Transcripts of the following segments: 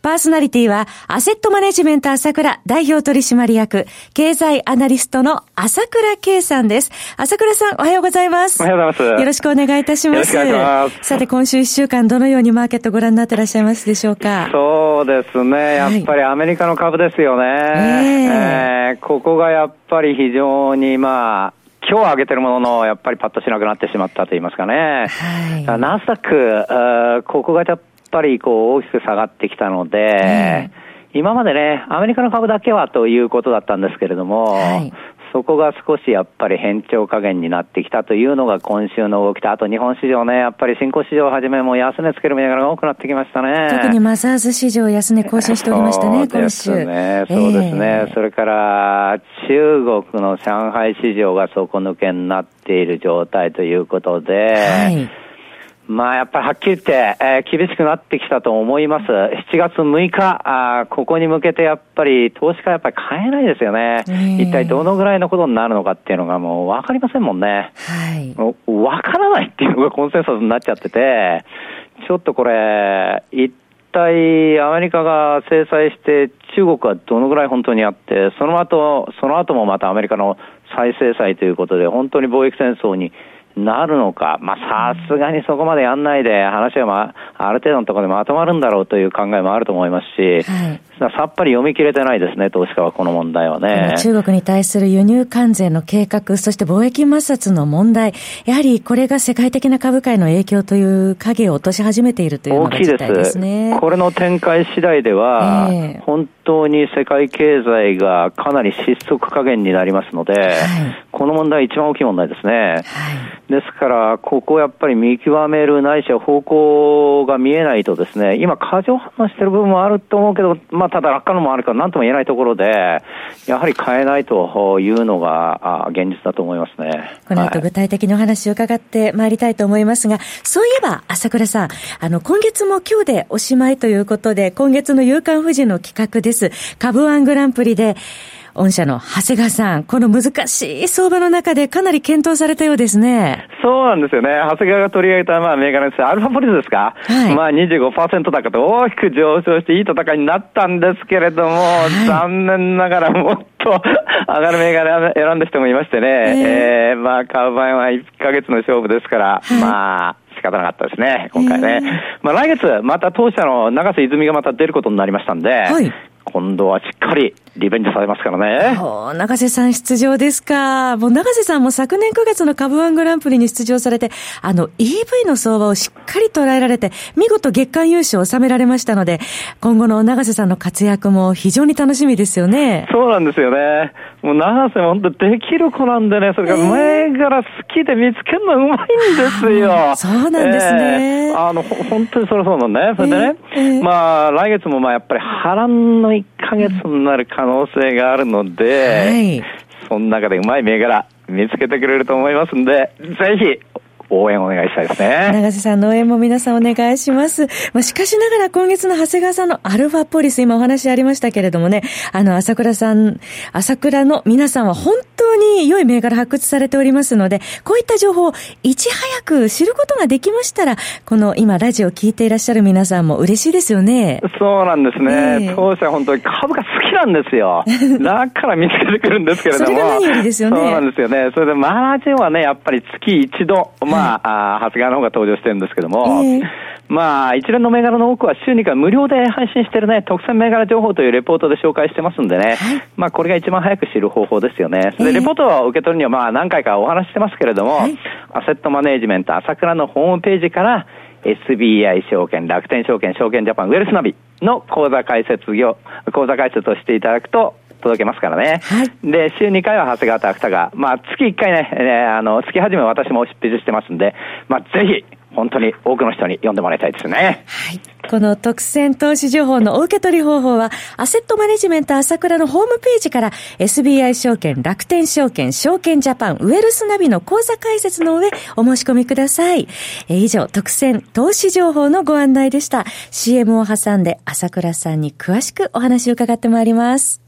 パーソナリティは、アセットマネジメント朝倉代表取締役、経済アナリストの朝倉圭さんです。朝倉さん、おはようございます。おはようございます。よろしくお願いいたします。よろしくお願いします。さて、今週一週間、どのようにマーケットご覧になってらっしゃいますでしょうか？そうですね。やっぱりアメリカの株ですよね。はい、えー、えー、ここがやっぱり非常に、まあ、今日上げてるものの、やっぱりパッとしなくなってしまったと言いますかね。はい、ナスダック、ここがちょっぱりこう大きく下がってきたので、今までね、アメリカの株だけはということだったんですけれども、はい、そこが少しやっぱり変調加減になってきたというのが今週の動きと、あと日本市場ね、やっぱり新興市場をはじめも安値つける銘柄が多くなってきましたね。特にマザーズ市場安値更新しておりましたね、今週。そうですね、そうですね。えー、それから中国の上海市場が底抜けになっている状態ということで、はいまあ、やっぱりはっきり言って、えー、厳しくなってきたと思います。7月6日、あここに向けてやっぱり投資家はやっぱり買えないですよね。一体どのぐらいのことになるのかっていうのがもうわかりませんもんね。はい。わからないっていうのがコンセンサスになっちゃってて、ちょっとこれ、一体アメリカが制裁して中国はどのぐらい本当にあって、その後、その後もまたアメリカの再制裁ということで本当に貿易戦争になるのか、まあ、さすがにそこまでやんないで、話は、まあ、ある程度のところでまとまるんだろうという考えもあると思いますし、さっぱり読み切れてないですね、投資家はこの問題はね。中国に対する輸入関税の計画、そして貿易摩擦の問題、やはりこれが世界的な株価への影響という影を落とし始めているというのが大きいですね。これの展開次第では、えー、本当に世界経済がかなり失速加減になりますので、はい、この問題一番大きい問題ですね。はい、ですから、ここをやっぱり見極めるないしは方向が見えないとですね、今過剰反応してる部分もあると思うけど、まあただ落下のもあるから何とも言えないところで、やはり変えないというのが現実だと思いますね。この後具体的なお話を伺ってまいりたいと思いますが、そういえば朝倉さん、あの今月も今日でおしまいということで、今月の夕刊富士の企画です。株ワングランプリで、御社の長谷川さん、この難しい相場の中でかなり検討されたようですね。そうなんですよね。長谷川が取り上げた、まあ、銘柄です。アルファポリスですか。はい。まあ、25%高と大きく上昇していい戦いになったんですけれども、はい、残念ながらもっと上がる銘柄選んだ人もいましてね。えー、えー、まあ、買う場合は1ヶ月の勝負ですから、はい、まあ、仕方なかったですね、今回ね。まあ来月、また当社の長瀬泉がまた出ることになりましたんで、はい、今度はしっかりリベンジされますからね。長瀬さん出場ですか。もう長瀬さんも昨年9月の株ワングランプリに出場されて、あの EV の相場をしっかり捉えられて、見事月間優勝を収められましたので、今後の長瀬さんの活躍も非常に楽しみですよね。そうなんですよね。もう長瀬も本当できる子なんでね、それから前から好きで見つけるのうまいんですよ。えー、そうなんですね。えー、あの、本当にそれそうなんね。それでね、えー、まあ来月もまあやっぱり波乱の1ヶ月になる可能性があるので、はい、その中でうまい銘柄見つけてくれると思いますんで、ぜひ応援お願いしたいですね。長瀬さんの応援も皆さんお願いします。まあ、しかしながら今月の長谷川さんのアルファポリス、今お話ありましたけれどもね、あの、朝倉さん、朝倉の皆さんは本当に良い銘柄発掘されておりますので、こういった情報をいち早く知ることができましたら、この今ラジオを聞いていらっしゃる皆さんも嬉しいですよね。そうなんですね。えー、当社本当に株が好きなんですよ。だから見つけてくるんですけれども。それが何よりですよね。そうなんですよね。それでマージンはね、やっぱり月一度、まあ、まあ、長谷川の方が登場してるんですけども、えー、まあ、一連の銘柄の多くは週2回無料で配信してるね、特選銘柄情報というレポートで紹介してますんでね、はい、まあ、これが一番早く知る方法ですよね。で、レポートを受け取るには、まあ、何回かお話してますけれども、はい、アセットマネージメント朝倉のホームページから、SBI 証券、楽天証券、証券ジャパン、ウェルスナビの口座開設業、口座開設をしていただくと、届けますからね。はい、で、週2回は長谷川と芥川。まあ、月1回ね、ねあの、月始め私も執筆してますんで、まあ、ぜひ、本当に多くの人に読んでもらいたいですね。はい。この特選投資情報のお受け取り方法は、アセットマネジメント朝倉のホームページから SBI 証券、楽天証券、証券ジャパン、ウェルスナビの講座解説の上、お申し込みください。え以上、特選投資情報のご案内でした。CM を挟んで朝倉さんに詳しくお話を伺ってまいります。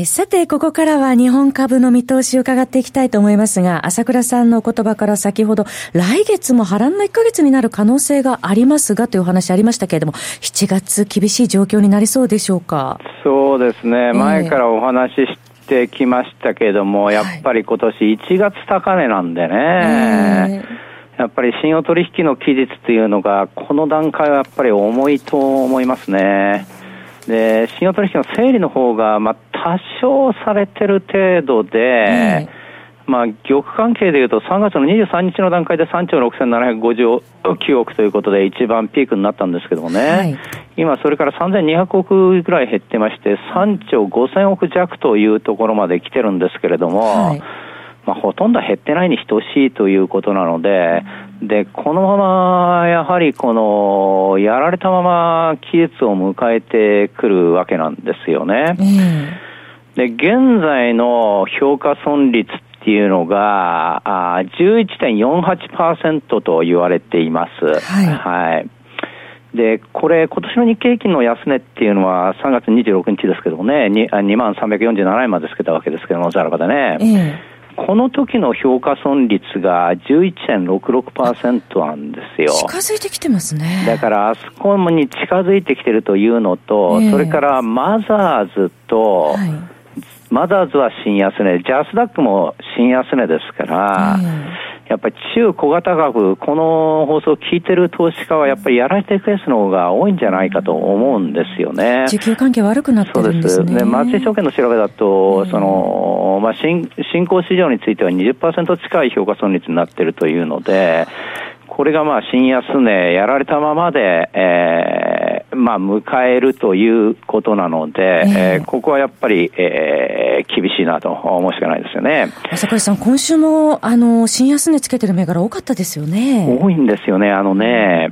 えさて、ここからは日本株の見通しを伺っていきたいと思いますが、朝倉さんの言葉から先ほど、来月も波乱の1ヶ月になる可能性がありますがというお話ありましたけれども、7月厳しい状況になりそうでしょうか？そうですね、前からお話ししてきましたけれども、やっぱり今年1月高値なんでね。やっぱり信用取引の期日というのが、この段階はやっぱり重いと思いますね。で、信用取引の整理の方が、まあ、多少されてる程度で、まあ、玉関係でいうと、3月の23日の段階で3兆6759億ということで、一番ピークになったんですけどもね、はい、今、それから3200億ぐらい減ってまして、3兆5000億弱というところまで来てるんですけれども、はい。まあ、ほとんど減ってないに等しいということなので、で、このまま、やはりこの、やられたまま期日を迎えてくるわけなんですよね。で、現在の評価損率っていうのが、あ11.48%と言われています。はい。はいで、これ、今年の日経平均の安値っていうのは3月26日ですけどもね、2万347円までつけたわけですけども、ざらばでね。えーこの時の評価損率が11.66%なんですよ。近づいてきてますね。だからあそこに近づいてきてるというのと、えー、それからマザーズと、はい、マザーズは新安値、ジャスダックも新安値ですから、えーやっぱり中小型株、この放送を聞いてる投資家はやっぱりやられていくケースの方が多いんじゃないかと思うんですよね。需給関係悪くなってるんですね。そうです。で、松井証券の調べだと、その、まあ、新、新興市場については20%近い評価損率になっているというので、これがまあ新安値やられたままで、えー、まあ迎えるということなので、えー、ここはやっぱり、えー、厳しいなと思うしかないですよね。朝倉さん、今週もあの新安値つけてる銘柄多かったですよね。多いんですよね。あのね、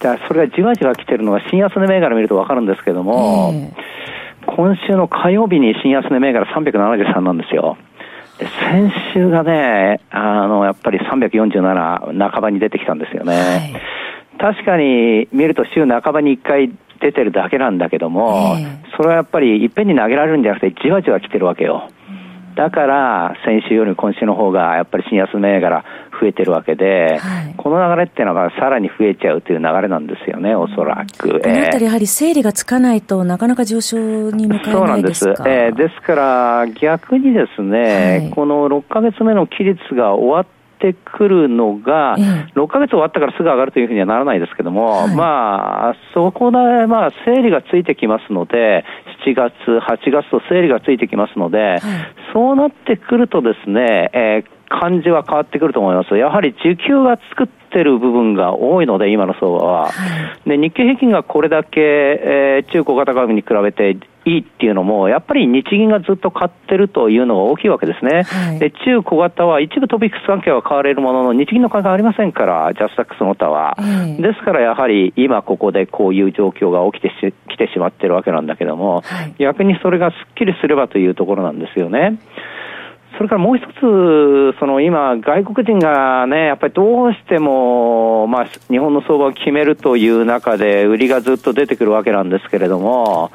だそれがじわじわ来てるのが新安値銘柄見るとわかるんですけども、えー、今週の火曜日に新安値銘柄373なんですよ。先週がね、あの、やっぱり347半ばに出てきたんですよね。はい、確かに見ると週半ばに1回出てるだけなんだけども、えー、それはやっぱりいっぺんに投げられるんじゃなくてじわじわ来てるわけよ。だから、先週より今週の方が、やっぱり新安銘柄増えてるわけで、はい、この流れっていうのがさらに増えちゃうという流れなんですよね、おそらく。このあたりやはり整理がつかないとなかなか上昇に向かえないですかそうなんです。えー、ですから、逆にですね、はい、この6ヶ月目の期日が終わってくるのが、6ヶ月終わったからすぐ上がるというふうにはならないですけども、はい、まあ、そこで、まあ、整理がついてきますので、7月、8月と整理がついてきますので、はい、そうなってくるとですね、えー、感じは変わってくると思います。やはり需給が作ってる部分が多いので、今の相場は。はい、で、日経平均がこれだけ、えー、中小型株に比べていいっていうのも、やっぱり日銀がずっと買ってるというのが大きいわけですね。はい、で、中小型は一部トピックス関係は変われるものの、日銀の関係ありませんから、ジャスタックスの他は。ですからやはり今ここでこういう状況が起きてしきてしまってるわけなんだけども、はい、逆にそれがすっきりすればというところなんですよね。それからもう一つ、その今、外国人がね、やっぱりどうしても、まあ、日本の相場を決めるという中で、売りがずっと出てくるわけなんですけれども、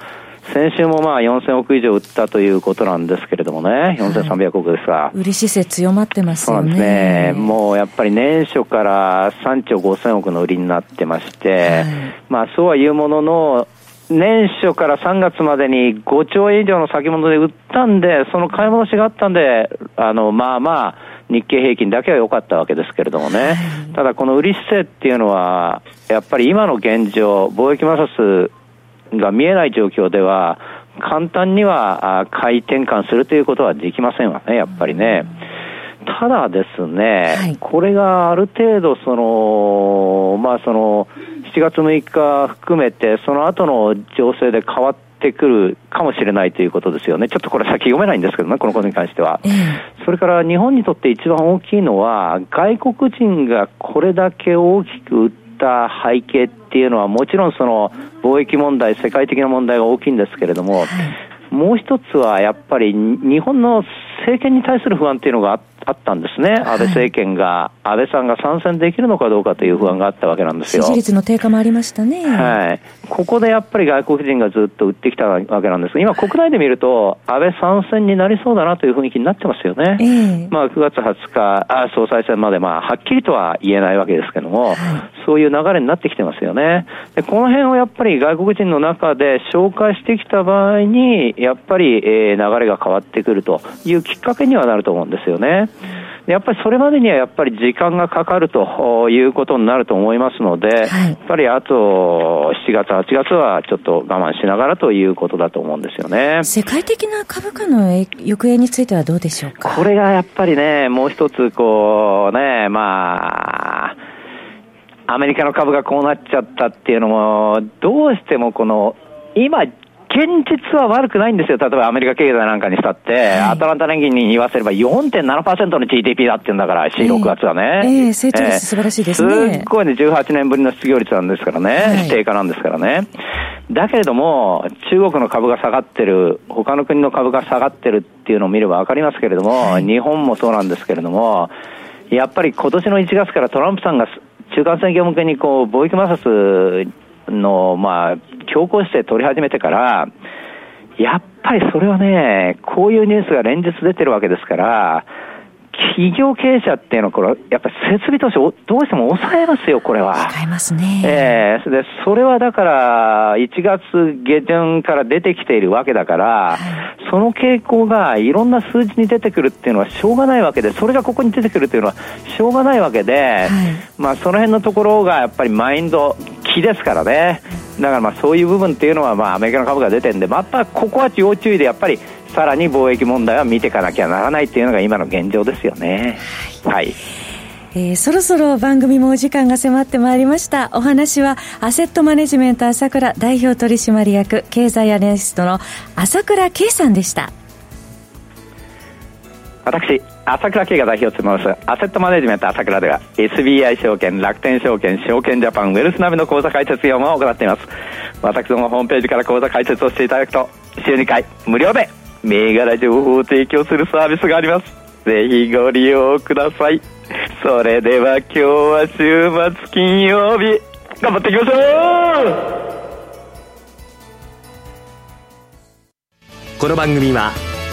先週もまあ4000億以上売ったということなんですけれどもね、4300億ですが。はい、売り姿勢強まってますよね。そうですね。もうやっぱり年初から3兆5000億の売りになってまして、はい、まあそうは言うものの、年初から3月までに5兆円以上の先物で売ったんで、その買い戻しがあったんで、あの、まあまあ、日経平均だけは良かったわけですけれどもね。ただこの売り姿勢っていうのは、やっぱり今の現状、貿易摩擦が見えない状況では、簡単には買い転換するということはできませんわね、やっぱりね。ただですね、はい、これがある程度、その、まあその、7月6日含めて、その後の情勢で変わってくるかもしれないということですよね。ちょっとこれ先読めないんですけどね、このことに関しては。えー、それから日本にとって一番大きいのは、外国人がこれだけ大きく売った背景っていうのは、もちろんその貿易問題、世界的な問題が大きいんですけれども、はいもう一つはやっぱり日本の政権に対する不安っていうのがあったんですね、安倍政権が、安倍さんが参戦できるのかどうかという不安があったわけなんですよ。支持率の低下もありましたね。はい。ここでやっぱり外国人がずっと売ってきたわけなんですが、今国内で見ると、安倍参戦になりそうだなという雰囲気になってますよね。えー、まあ9月20日、あ総裁選までまあはっきりとは言えないわけですけども、はい、そういう流れになってきてますよね。で、この辺をやっぱり外国人の中で紹介してきた場合に、やっぱり、えー、流れが変わってくるというきっかけにはなると思うんですよね。やっぱりそれまでにはやっぱり時間がかかるということになると思いますので、はい、やっぱりあと7月、8月はちょっと我慢しながらということだと思うんですよね。世界的な株価の行方についてはどうでしょうか？これがやっぱりね、もう一つこうね、まあ、アメリカの株がこうなっちゃったっていうのも、どうしてもこの、今現実は悪くないんですよ。例えばアメリカ経済なんかにしたって、はい、アトランタ連銀に言わせれば4.7%の GDP だって言うんだから、4、6月はね。えー、えー、成長率素晴らしいですね。すっごいね、18年ぶりの失業率なんですからね。はい、低下なんですからね。だけれども、中国の株が下がってる、他の国の株が下がってるっていうのを見ればわかりますけれども、はい、日本もそうなんですけれども、やっぱり今年の1月からトランプさんが中間選挙向けにこう貿易摩擦の、まあ、強硬姿勢取り始めてから、やっぱりそれはね、こういうニュースが連日出てるわけですから、企業経営者っていうのは、これ、やっぱり設備投資をどうしても抑えますよ、これは。抑えますね。ええー、で、それはだから、1月下旬から出てきているわけだから、はい、その傾向がいろんな数字に出てくるっていうのはしょうがないわけで、それがここに出てくるっていうのはしょうがないわけで、はい、まあ、その辺のところがやっぱりマインド、気ですからね。だからまあそういう部分っていうのはまあアメリカの株が出てるんで、またここは要注意でやっぱりさらに貿易問題は見ていかなきゃならないっていうのが今の現状ですよね。はい。えー、そろそろ番組もお時間が迫ってまいりました。お話は、アセットマネジメント朝倉代表取締役、経済アナリストの朝倉圭さんでした。私、朝倉慶が代表を務めます、アセットマネジメント朝倉では、SBI 証券、楽天証券、証券ジャパン、ウェルスナビの口座開設業務を行っています。私どもホームページから口座開設をしていただくと、週2回、無料で、銘柄情報を提供するサービスがあります。ぜひご利用ください。それでは今日は週末金曜日、頑張っていきましょうこの番組は